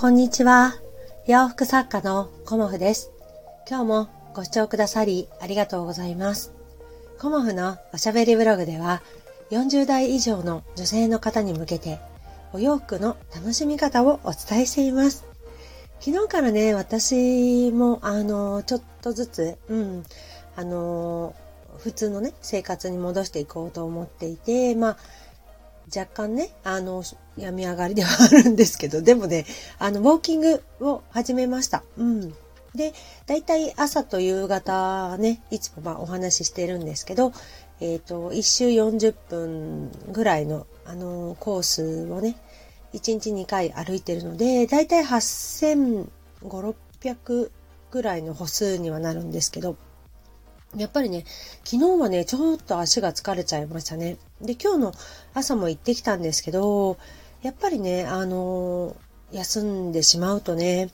こんにちは。洋服作家のコモフです。今日もご視聴くださりありがとうございます。コモフのおしゃべりブログでは40代以上の女性の方に向けてお洋服の楽しみ方をお伝えしています。昨日からね、私もあの、ちょっとずつ、うん、あの、普通のね、生活に戻していこうと思っていて、まあ、若干ね、あの、病み上がりではあるんですけど、でもね、あの、ウォーキングを始めました。うん。で、だいたい朝と夕方ね、いつもまあお話ししてるんですけど、えっ、ー、と、1周40分ぐらいの、あの、コースをね、1日2回歩いてるので、だいたい8500、600ぐらいの歩数にはなるんですけど、やっぱりね、昨日はね、ちょっと足が疲れちゃいましたね。で、今日の朝も行ってきたんですけど、やっぱりね、あの、休んでしまうとね、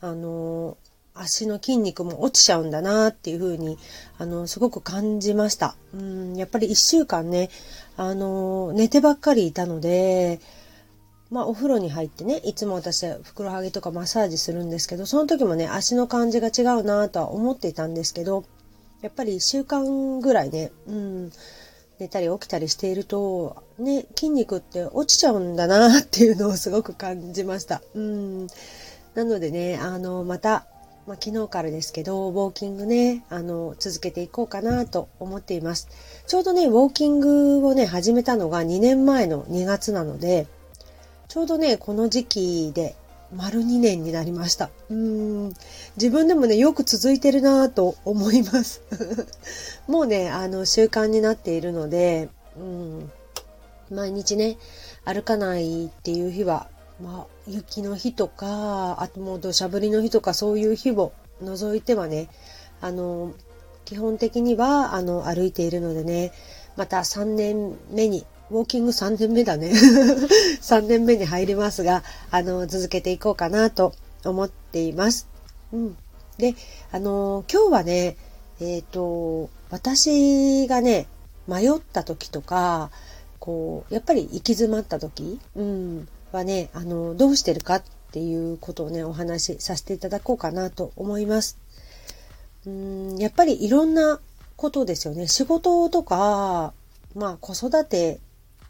あの、足の筋肉も落ちちゃうんだなっていうふうに、あの、すごく感じました。うん、やっぱり一週間ね、あの、寝てばっかりいたので、まあお風呂に入ってね、いつも私はふくらはぎとかマッサージするんですけど、その時もね、足の感じが違うなとは思っていたんですけど、やっぱり1週間ぐらいね、うん、寝たり起きたりしていると、ね、筋肉って落ちちゃうんだなっていうのをすごく感じました。うん。なのでね、あの、また、まあ、昨日からですけど、ウォーキングね、あの、続けていこうかなと思っています。ちょうどね、ウォーキングをね、始めたのが2年前の2月なので、ちょうどね、この時期で丸2年になりました。うん。自分でもね、よく続いてるなぁと思います。もうね、あの、習慣になっているので、うん。毎日ね、歩かないっていう日は、まあ、雪の日とか、あともう土砂降りの日とか、そういう日を除いてはね、あの、基本的には、あの、歩いているのでね、また3年目にウォーキング3年目だね。3年目に入りますが、あの、続けていこうかなと思っています。うん。で、あの、今日はね、えっ、ー、と、私がね、迷った時とか、こう、やっぱり行き詰まった時、うん、はね、あの、どうしてるかっていうことをね、お話しさせていただこうかなと思います。うん、やっぱりいろんなことですよね。仕事とか、まあ子育て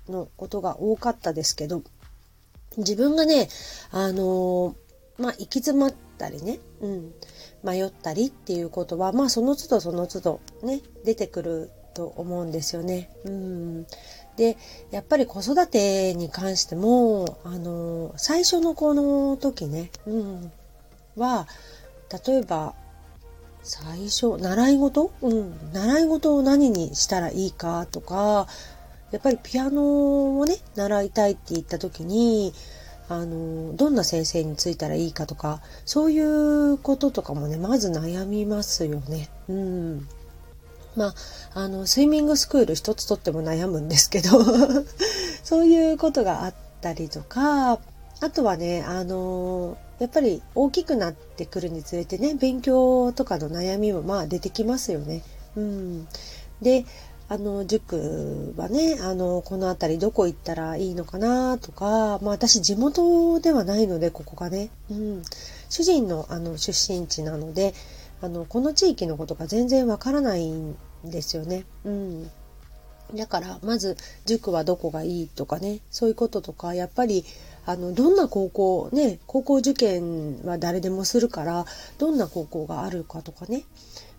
のことが多かったですけど、自分がね、あのまあ、行き詰まったりね、うん、迷ったりっていうことは、まあ、その都度その都度ね、出てくると思うんですよね。うん。で、やっぱり子育てに関しても、あの最初のこの時ね、うん、は、例えば、最初、習い事？うん。習い事を何にしたらいいかとか、やっぱりピアノをね、習いたいって言った時に、あの、どんな先生についたらいいかとか、そういうこととかもね、まず悩みますよね。うん。まあ、あの、スイミングスクール一つとっても悩むんですけど そういうことがあったりとか、あとはね、あの、やっぱり大きくなってくるにつれてね、勉強とかの悩みもまあ出てきますよね。うん。で、あの、塾はね、あの、この辺りどこ行ったらいいのかなとか、まあ私地元ではないので、ここがね、うん、主人のあの出身地なので、あの、この地域のことが全然わからないんですよね。うん。だから、まず、塾はどこがいいとかね、そういうこととか、やっぱり、あの、どんな高校、ね、高校受験は誰でもするから、どんな高校があるかとかね、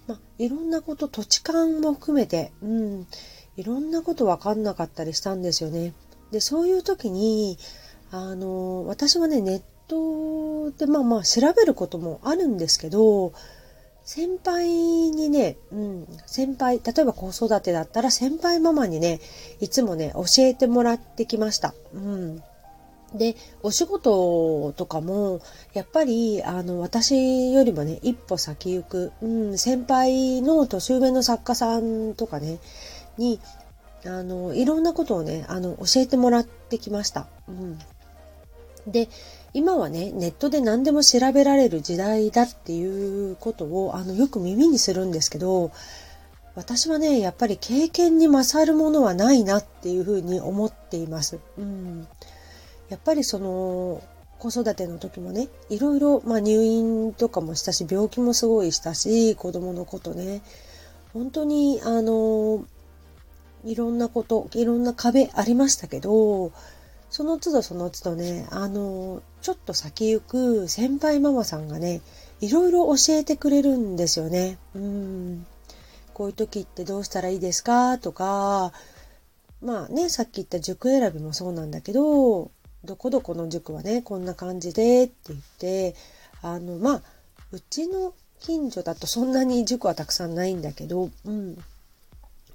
まあ、いろんなこと、土地勘も含めて、うん、いろんなこと分かんなかったりしたんですよね。で、そういう時に、あの、私はね、ネットでまあまあ調べることもあるんですけど、先輩にね、うん、先輩、例えば子育てだったら先輩ママにね、いつもね、教えてもらってきました。うん。で、お仕事とかも、やっぱり、あの、私よりもね、一歩先行く、うん、先輩の年上の作家さんとかね、に、あの、いろんなことをね、あの、教えてもらってきました。うん。で、今はね、ネットで何でも調べられる時代だっていうことを、あの、よく耳にするんですけど、私はね、やっぱり経験に勝るものはないなっていうふうに思っています。うん。やっぱりその子育ての時もね、いろいろ、まあ入院とかもしたし、病気もすごいしたし、子供のことね、本当に、あの、いろんなこと、いろんな壁ありましたけど、その都度その都度ね、あの、ちょっと先行く先輩ママさんがね、いろいろ教えてくれるんですよね。うん。こういう時ってどうしたらいいですか？とか、まあね、さっき言った塾選びもそうなんだけど、どこどこの塾はね、こんな感じでって言って、あの、まあ、うちの近所だとそんなに塾はたくさんないんだけど、うん。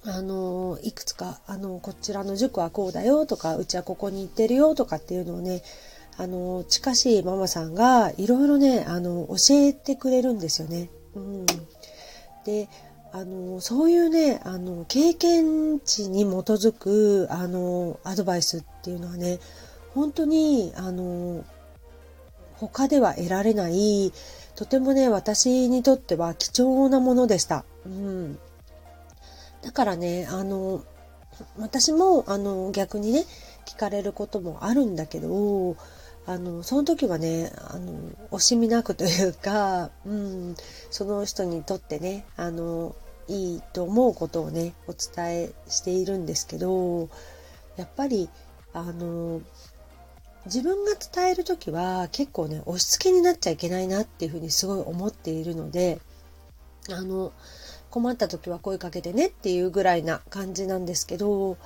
あの、いくつか、あの、こちらの塾はこうだよとか、うちはここに行ってるよとかっていうのをね、あの、近しいママさんがいろいろね、あの、教えてくれるんですよね。うん。で、あの、そういうね、あの、経験値に基づく、あの、アドバイスっていうのはね、本当に、あの、他では得られない、とてもね、私にとっては貴重なものでした。うん。だからね、あの、私も、あの、逆にね、聞かれることもあるんだけど、あの、その時はね、あの、惜しみなくというか、うん、その人にとってね、あの、いいと思うことをね、お伝えしているんですけど、やっぱり、あの、自分が伝える時は結構ね、押し付けになっちゃいけないなっていうふうにすごい思っているので、あの、困った時は声かけてねっていうぐらいな感じなんですけど、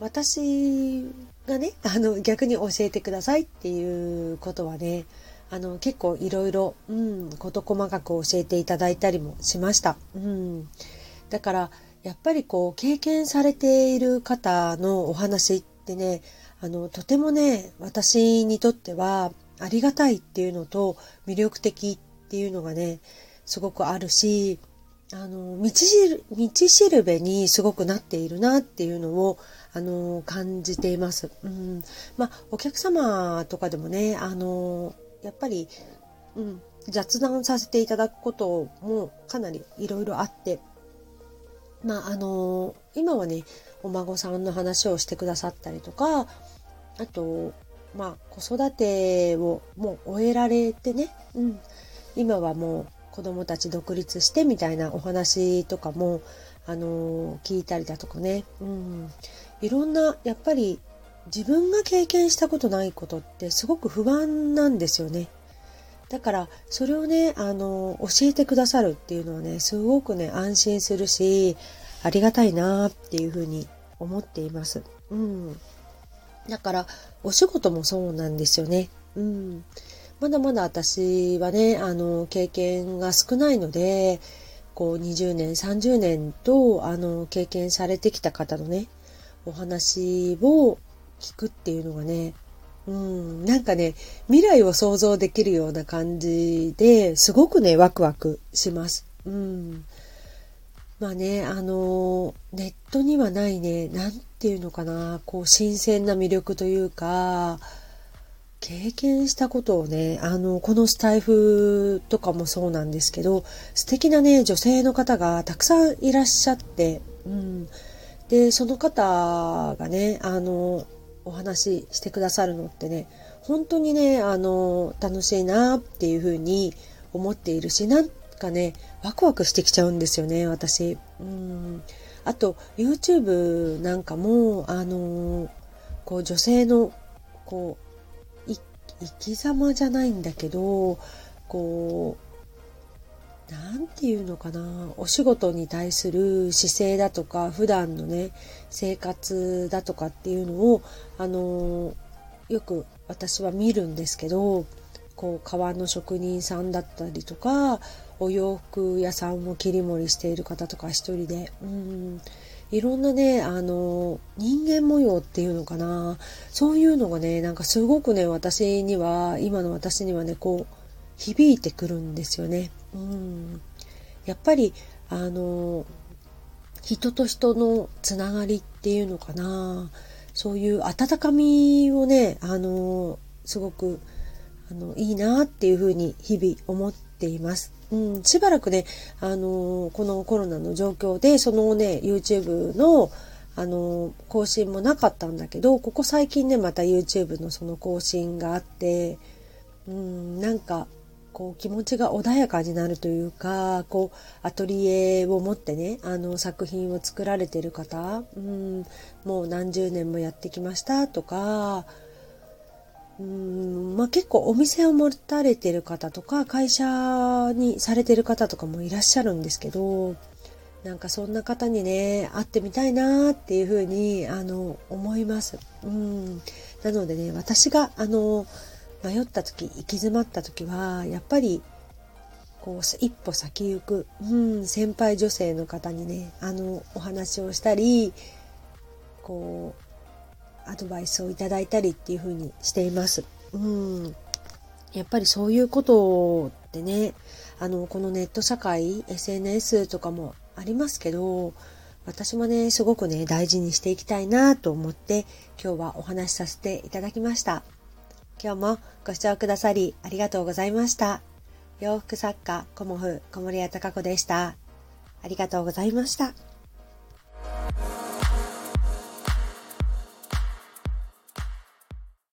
私がね、あの、逆に教えてくださいっていうことはね、あの、結構いろいろ、うん、事細かく教えていただいたりもしました。うん。だから、やっぱりこう、経験されている方のお話ってね、あの、とてもね、私にとってはありがたいっていうのと魅力的っていうのがね、すごくあるし、あの、道しる、道しるべにすごくなっているなっていうのを、あの、感じています。うん。まあ、お客様とかでもね、あの、やっぱり、うん、雑談させていただくこともかなりいろいろあって、まあ、あの、今はね、お孫さんの話をしてくださったりとか、あと、まあ、子育てをもう終えられてね、うん、今はもう子供たち独立してみたいなお話とかも、あのー、聞いたりだとかね、うん、いろんな、やっぱり自分が経験したことないことってすごく不安なんですよね。だから、それをね、あのー、教えてくださるっていうのはね、すごくね、安心するし、ありがたいなっていうふうに思っています。うん。だから、お仕事もそうなんですよね。うん。まだまだ私はね、あの、経験が少ないので、こう20年、30年と、あの、経験されてきた方のね、お話を聞くっていうのがね、うん、なんかね、未来を想像できるような感じですごくね、ワクワクします。うん。まあね、あの、ネットにはないね、なんていうのかな、こう、新鮮な魅力というか、経験したことをね、あの、このスタイフとかもそうなんですけど、素敵なね、女性の方がたくさんいらっしゃって、うん。で、その方がね、あの、お話ししてくださるのってね、本当にね、あの、楽しいなっていうふうに思っているし、なんかね、ワクワクしてきちゃうんですよね、私。うん。あと、YouTube なんかも、あの、こう、女性の、こう、生き様じゃないんだけどこう何て言うのかなお仕事に対する姿勢だとか普段のね生活だとかっていうのをあのよく私は見るんですけどこう革の職人さんだったりとかお洋服屋さんを切り盛りしている方とか一人でうんいろんなね、あの、人間模様っていうのかな。そういうのがね、なんかすごくね、私には、今の私にはね、こう、響いてくるんですよね。うん。やっぱり、あの、人と人のつながりっていうのかな。そういう温かみをね、あの、すごく、あの、いいなっていうふうに日々思ってています。うん、しばらくね、あのー、このコロナの状況で、そのね、YouTube の、あの、更新もなかったんだけど、ここ最近ね、また YouTube のその更新があって、うん、なんか、こう気持ちが穏やかになるというか、こうアトリエを持ってね、あの作品を作られてる方、うん、もう何十年もやってきましたとか、うんまあ、結構お店を持たれてる方とか会社にされてる方とかもいらっしゃるんですけどなんかそんな方にね会ってみたいなっていうふうにあの思います。うんなのでね私があの迷った時行き詰まった時はやっぱりこう一歩先行く、うん、先輩女性の方にねあのお話をしたりこうアドバイスをいただいたりっていう風にしています。うん、やっぱりそういうことってねあのこのネット社会 SNS とかもありますけど私もねすごくね大事にしていきたいなと思って今日はお話しさせていただきました。今日もご視聴くださりありがとうございました。洋服作家、コモフ、小森屋隆子でした。ありがとうございました。